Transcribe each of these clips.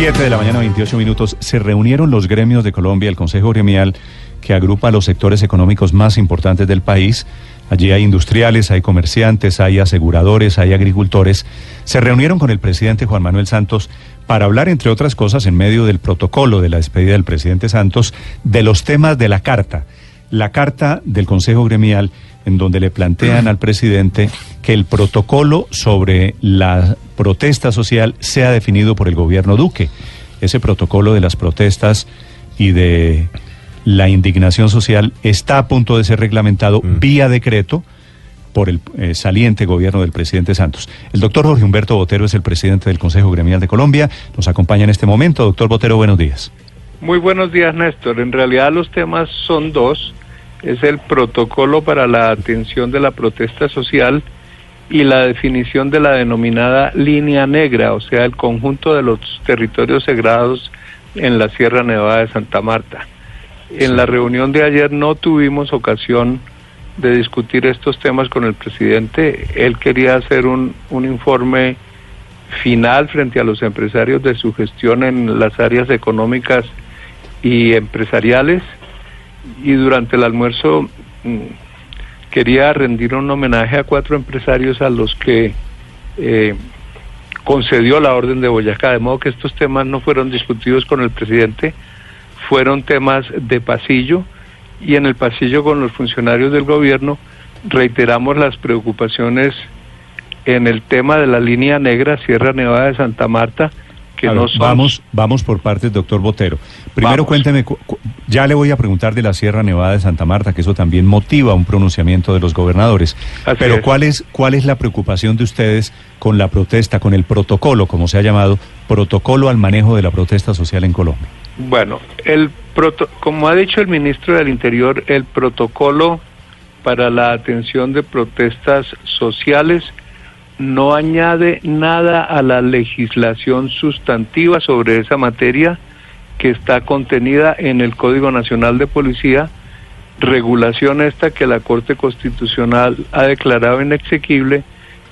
7 de la mañana, 28 minutos. Se reunieron los gremios de Colombia, el Consejo Gremial, que agrupa los sectores económicos más importantes del país. Allí hay industriales, hay comerciantes, hay aseguradores, hay agricultores. Se reunieron con el presidente Juan Manuel Santos para hablar, entre otras cosas, en medio del protocolo de la despedida del presidente Santos, de los temas de la carta. La carta del Consejo Gremial, en donde le plantean al presidente que el protocolo sobre la protesta social sea definido por el gobierno Duque. Ese protocolo de las protestas y de la indignación social está a punto de ser reglamentado vía decreto por el eh, saliente gobierno del presidente Santos. El doctor Jorge Humberto Botero es el presidente del Consejo Gremial de Colombia. Nos acompaña en este momento. Doctor Botero, buenos días. Muy buenos días, Néstor. En realidad los temas son dos. Es el protocolo para la atención de la protesta social y la definición de la denominada línea negra, o sea, el conjunto de los territorios sagrados en la Sierra Nevada de Santa Marta. En la reunión de ayer no tuvimos ocasión de discutir estos temas con el presidente. Él quería hacer un, un informe final frente a los empresarios de su gestión en las áreas económicas y empresariales. Y durante el almuerzo mm, quería rendir un homenaje a cuatro empresarios a los que eh, concedió la orden de Boyacá, de modo que estos temas no fueron discutidos con el presidente, fueron temas de pasillo y en el pasillo con los funcionarios del gobierno reiteramos las preocupaciones en el tema de la línea negra Sierra Nevada de Santa Marta, que A no ver, son... Vamos, vamos por partes, doctor Botero. Primero Vamos. cuénteme, cu- cu- ya le voy a preguntar de la Sierra Nevada de Santa Marta, que eso también motiva un pronunciamiento de los gobernadores. Así Pero es. ¿cuál es, ¿cuál es la preocupación de ustedes con la protesta, con el protocolo, como se ha llamado, protocolo al manejo de la protesta social en Colombia? Bueno, el proto- como ha dicho el ministro del Interior, el protocolo para la atención de protestas sociales no añade nada a la legislación sustantiva sobre esa materia que está contenida en el Código Nacional de Policía, regulación esta que la Corte Constitucional ha declarado inexequible,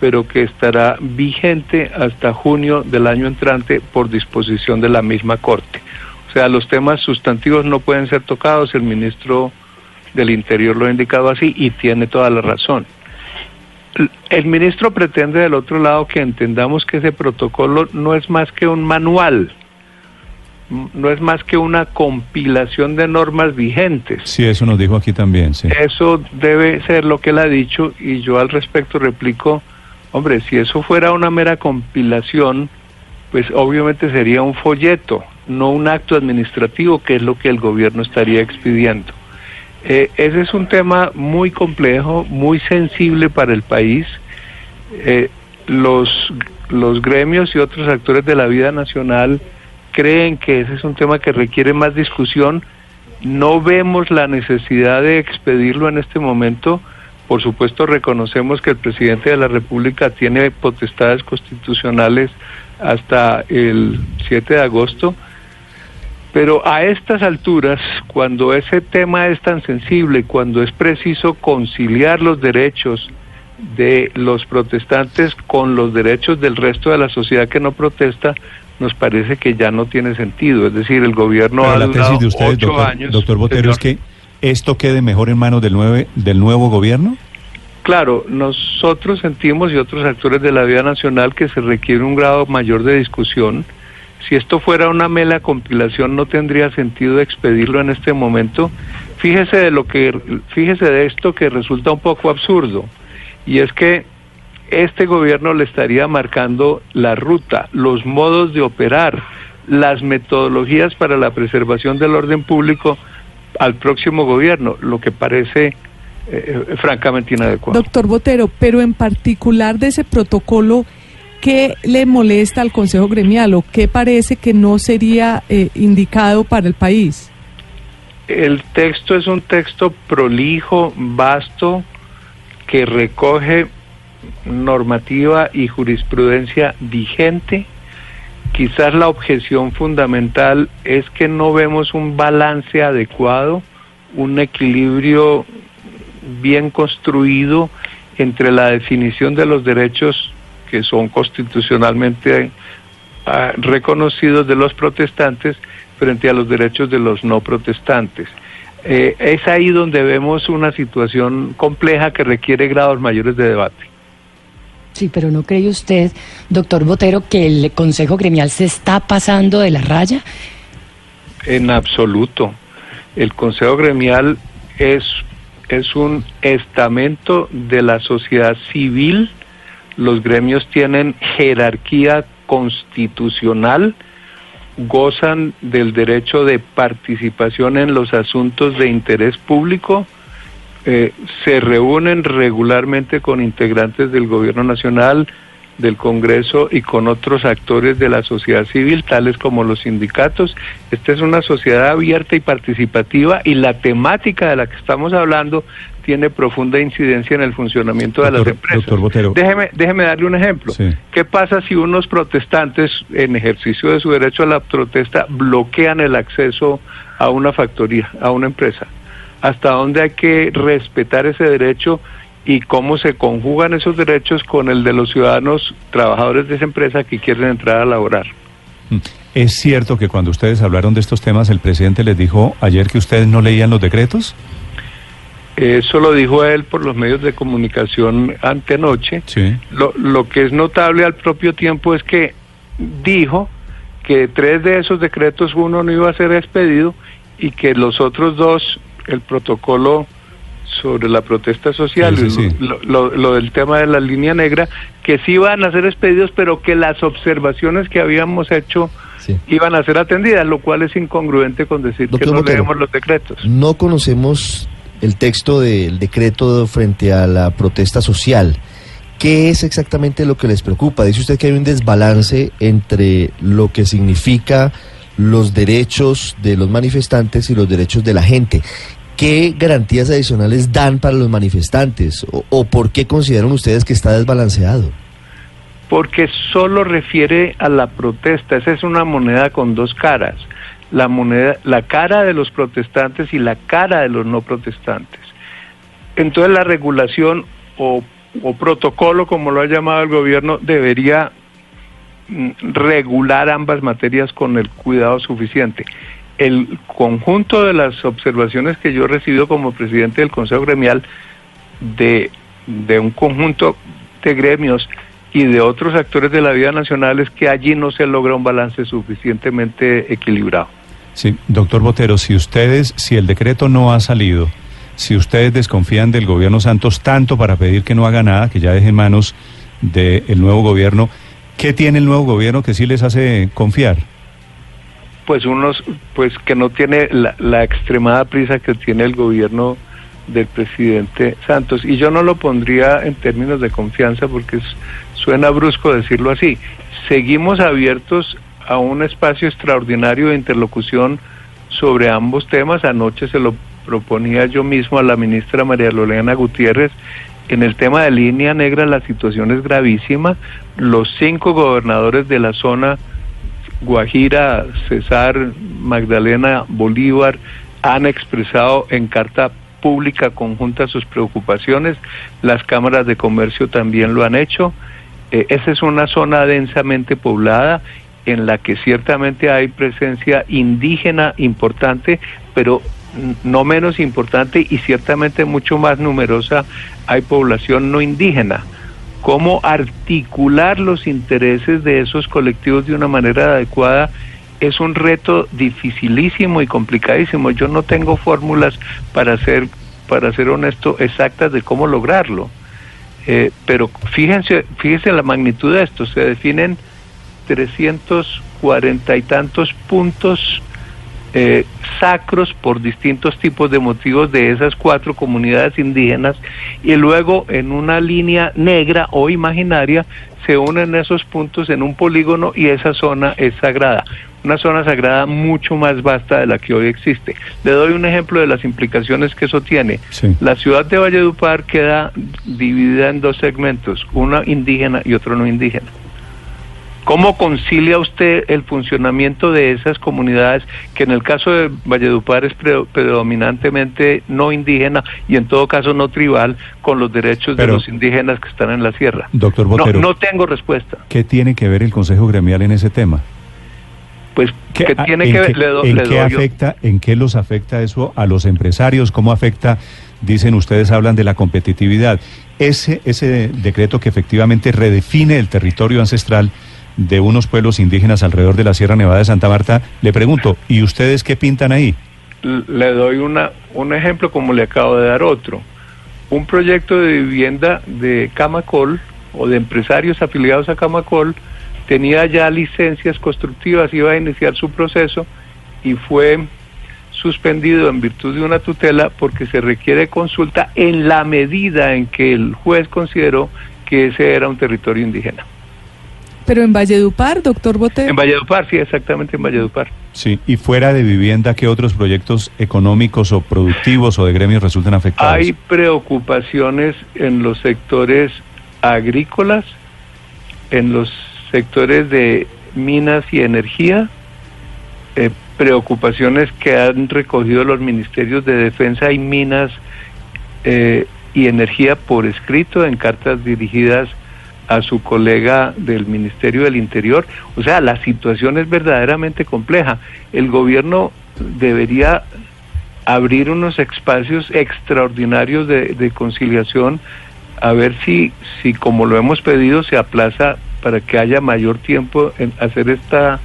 pero que estará vigente hasta junio del año entrante por disposición de la misma Corte. O sea, los temas sustantivos no pueden ser tocados, el ministro del Interior lo ha indicado así y tiene toda la razón. El ministro pretende del otro lado que entendamos que ese protocolo no es más que un manual, no es más que una compilación de normas vigentes. Sí, eso nos dijo aquí también, sí. Eso debe ser lo que él ha dicho y yo al respecto replico, hombre, si eso fuera una mera compilación, pues obviamente sería un folleto, no un acto administrativo, que es lo que el gobierno estaría expidiendo. Eh, ese es un tema muy complejo, muy sensible para el país. Eh, los, los gremios y otros actores de la vida nacional creen que ese es un tema que requiere más discusión. No vemos la necesidad de expedirlo en este momento. Por supuesto, reconocemos que el presidente de la República tiene potestades constitucionales hasta el 7 de agosto. Pero a estas alturas, cuando ese tema es tan sensible, cuando es preciso conciliar los derechos de los protestantes con los derechos del resto de la sociedad que no protesta, nos parece que ya no tiene sentido. Es decir, el gobierno Pero ha la durado tesis de ustedes, ocho doctor, años. doctor Botero, es que esto quede mejor en manos del, nueve, del nuevo gobierno. Claro, nosotros sentimos y otros actores de la vida nacional que se requiere un grado mayor de discusión. Si esto fuera una mera compilación no tendría sentido expedirlo en este momento. Fíjese de lo que fíjese de esto que resulta un poco absurdo y es que este gobierno le estaría marcando la ruta, los modos de operar, las metodologías para la preservación del orden público al próximo gobierno, lo que parece eh, francamente inadecuado. Doctor Botero, pero en particular de ese protocolo, ¿qué le molesta al Consejo Gremial o qué parece que no sería eh, indicado para el país? El texto es un texto prolijo, vasto, que recoge normativa y jurisprudencia vigente. Quizás la objeción fundamental es que no vemos un balance adecuado, un equilibrio bien construido entre la definición de los derechos que son constitucionalmente ah, reconocidos de los protestantes frente a los derechos de los no protestantes. Eh, es ahí donde vemos una situación compleja que requiere grados mayores de debate. Sí, pero ¿no cree usted, doctor Botero, que el Consejo Gremial se está pasando de la raya? En absoluto. El Consejo Gremial es, es un estamento de la sociedad civil. Los gremios tienen jerarquía constitucional, gozan del derecho de participación en los asuntos de interés público, eh, se reúnen regularmente con integrantes del gobierno nacional, del Congreso y con otros actores de la sociedad civil, tales como los sindicatos. Esta es una sociedad abierta y participativa y la temática de la que estamos hablando tiene profunda incidencia en el funcionamiento de las empresas. Déjeme, déjeme darle un ejemplo. ¿Qué pasa si unos protestantes, en ejercicio de su derecho a la protesta, bloquean el acceso a una factoría, a una empresa? hasta dónde hay que respetar ese derecho y cómo se conjugan esos derechos con el de los ciudadanos trabajadores de esa empresa que quieren entrar a laborar. Mm. ¿Es cierto que cuando ustedes hablaron de estos temas, el presidente les dijo ayer que ustedes no leían los decretos? Eso lo dijo él por los medios de comunicación antenoche. Sí. Lo, lo que es notable al propio tiempo es que dijo que tres de esos decretos uno no iba a ser expedido y que los otros dos el protocolo sobre la protesta social, Lo, del tema de la línea negra, que sí iban a ser expedidos, pero que las observaciones que habíamos hecho iban a ser atendidas, lo cual es incongruente con decir que no leemos los decretos. No conocemos el texto del decreto frente a la protesta social. ¿Qué es exactamente lo que les preocupa? Dice usted que hay un desbalance entre lo que significa los derechos de los manifestantes y los derechos de la gente. ¿Qué garantías adicionales dan para los manifestantes o, por qué consideran ustedes que está desbalanceado? Porque solo refiere a la protesta, esa es una moneda con dos caras, la moneda, la cara de los protestantes y la cara de los no protestantes. Entonces la regulación o, protocolo, como lo ha llamado el gobierno, debería regular ambas materias con el cuidado suficiente. El conjunto de las observaciones que yo he recibido como presidente del Consejo Gremial de un conjunto de gremios y de otros actores de la vida nacional es que allí no se logra un balance suficientemente equilibrado. Sí, doctor Botero, si ustedes, si el decreto no ha salido, si ustedes desconfían del gobierno Santos tanto para pedir que no haga nada, que ya deje en manos del nuevo gobierno, ¿Qué tiene el nuevo gobierno que sí les hace confiar? Pues unos, pues que no tiene la, extremada prisa que tiene el gobierno del presidente Santos. Y yo no lo pondría en términos de confianza porque suena brusco decirlo así. Seguimos abiertos a un espacio extraordinario de interlocución sobre ambos temas. Anoche se lo proponía yo mismo a la ministra María Lorena Gutiérrez en el tema de línea negra la situación es gravísima. Los cinco gobernadores de la zona, Guajira, Cesar, Magdalena, Bolívar, han expresado en carta pública conjunta sus preocupaciones. Las cámaras de comercio también lo han hecho. Eh, esa es una zona densamente poblada en la que ciertamente hay presencia indígena importante, pero no menos importante y ciertamente mucho más numerosa hay población no indígena. ¿Cómo articular los intereses de esos colectivos de una manera adecuada? Es un reto dificilísimo y complicadísimo. Yo no tengo fórmulas para ser, para ser honesto, exactas de cómo lograrlo. Eh, pero fíjense, fíjense la magnitud de esto. Se definen 340 y tantos puntos eh, sacros por distintos tipos de motivos de esas cuatro comunidades indígenas y luego en una línea negra o imaginaria se unen esos puntos en un polígono y esa zona es sagrada. Una zona sagrada mucho más vasta de la que hoy existe. Le doy un ejemplo de las implicaciones que eso tiene. Sí. La ciudad de Valledupar queda dividida en dos segmentos, uno indígena y otro no indígena. ¿Cómo concilia usted el funcionamiento de esas comunidades que en el caso de Valledupar es pre- predominantemente no indígena y en todo caso no tribal con los derechos Pero- de los indígenas que están en la sierra? Doctor Botero, no tengo respuesta. ¿qué tiene que ver el Consejo Gremial en ese tema? Pues que ah, tiene en que ver, qué- le, do- ¿En le qué yo- afecta, en qué los afecta eso a los empresarios? ¿Cómo afecta? Dicen ustedes, hablan de la competitividad. Ese, ese decreto que efectivamente redefine el territorio ancestral de unos pueblos indígenas alrededor de la Sierra Nevada de Santa Marta, le pregunto, ¿y ustedes qué pintan ahí? le doy una, un ejemplo como le acabo de dar otro. Un proyecto de vivienda de Camacol o de empresarios afiliados a Camacol tenía ya licencias constructivas, iba a iniciar su proceso y fue suspendido en virtud de una tutela porque se requiere consulta en la medida en que el juez consideró que ese era un territorio indígena. Pero en Valledupar, doctor Botero. En Valledupar, sí, exactamente en Valledupar. Sí, y fuera de vivienda, ¿qué otros proyectos económicos o productivos o de gremios resultan afectados? Hay preocupaciones en los sectores agrícolas, en los sectores de minas y energía, eh, preocupaciones que han recogido los ministerios de defensa y minas eh, y energía por escrito en cartas dirigidas a su colega del Ministerio del Interior. O sea, la situación es verdaderamente compleja. El gobierno debería abrir unos espacios extraordinarios de, conciliación, a ver si, si como lo hemos pedido se aplaza para que haya mayor tiempo en hacer esta,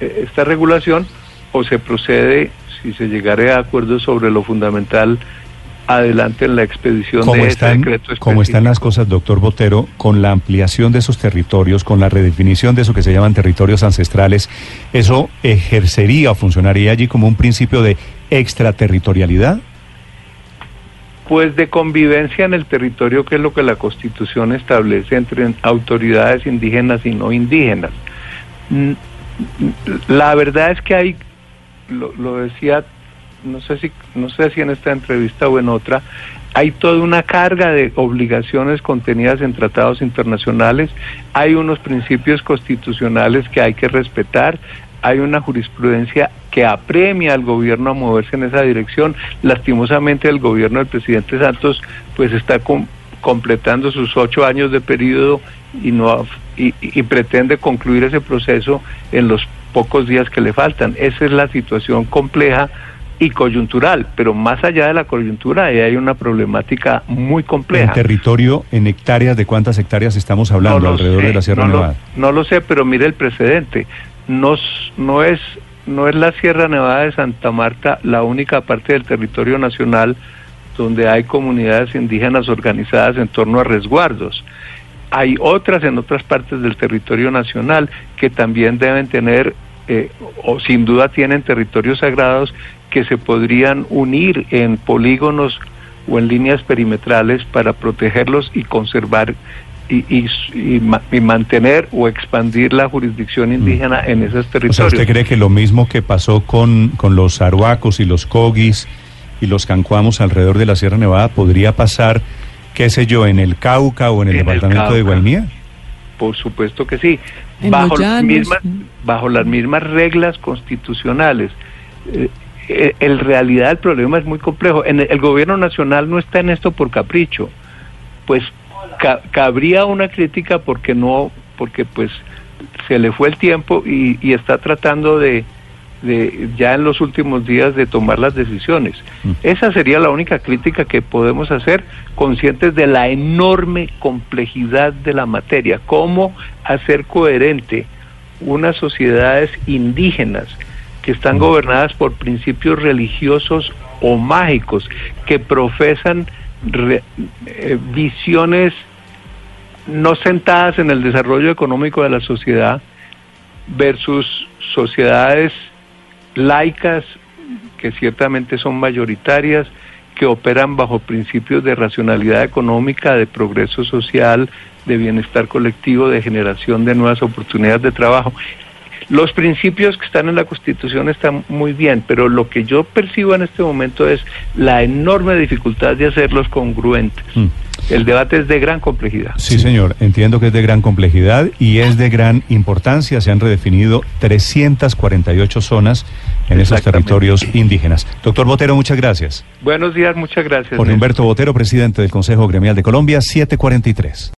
eh, esta regulación o se procede, si se llegare a acuerdos sobre lo fundamental, adelante en la expedición ¿Cómo de ese están, decreto cómo están las cosas, doctor Botero, con la ampliación de esos territorios, con la redefinición de eso que se llaman territorios ancestrales? ¿Eso ejercería o funcionaría allí como un principio de extraterritorialidad? Pues de convivencia en el territorio, que es lo que la Constitución establece entre autoridades indígenas y no indígenas. Mm, La verdad es que hay, lo, lo decía, no sé si, no sé si en esta entrevista o en otra, hay toda una carga de obligaciones contenidas en tratados internacionales, hay unos principios constitucionales que hay que respetar, hay una jurisprudencia que apremia al gobierno a moverse en esa dirección. Lastimosamente el gobierno del presidente Santos pues está com- completando sus ocho años de periodo y no y, y pretende concluir ese proceso en los pocos días que le faltan. Esa es la situación compleja y coyuntural, pero más allá de la coyuntura ahí hay una problemática muy En compleja. territorio, en hectáreas, ¿de cuántas hectáreas estamos hablando No alrededor sé, de la Sierra no lo- Nevada? no lo sé, pero mire el precedente. No, s- no, es, no es la Sierra Nevada de Santa Marta la única parte del territorio nacional donde hay comunidades indígenas organizadas en torno a resguardos. Hay otras en otras partes del territorio nacional que también deben tener, eh, o sin duda tienen territorios sagrados que se podrían unir en polígonos o en líneas perimetrales para protegerlos y conservar y, y- y ma- y mantener o expandir la jurisdicción indígena en esos Mm. O sea, territorios. ¿usted cree que lo mismo que pasó con, con los aruacos y los cogis y los cancuamos alrededor de la Sierra Nevada podría pasar, qué sé yo, en el Cauca o en el En el departamento de. Guainía? Por supuesto que sí. Bajo las, mismas, mm. bajo las mismas reglas constitucionales. Eh, en realidad el problema es muy complejo. En el, gobierno nacional no está en esto por capricho. Pues ca- cabría una crítica porque no, porque pues se le fue el tiempo y, y está tratando de, de ya en los últimos días de tomar las decisiones. Mm. Esa sería la única crítica que podemos hacer, conscientes de la enorme complejidad de la materia, cómo hacer coherente unas sociedades indígenas que están gobernadas por principios religiosos o mágicos, que profesan eh, visiones no sentadas en el desarrollo económico de la sociedad versus sociedades laicas que ciertamente son mayoritarias, que operan bajo principios de racionalidad económica, de progreso social, de bienestar colectivo, de generación de nuevas oportunidades de trabajo. Los principios que están en la Constitución están muy bien, pero lo que yo percibo en este momento es la enorme dificultad de hacerlos congruentes. Mm. El debate es de gran complejidad. Sí, señor, entiendo que es de gran complejidad y es de gran importancia. Se han redefinido 348 zonas en esos territorios indígenas. Doctor Botero, muchas gracias. Buenos días, muchas gracias. Por. Humberto Botero, presidente del Consejo Gremial de Colombia, 743.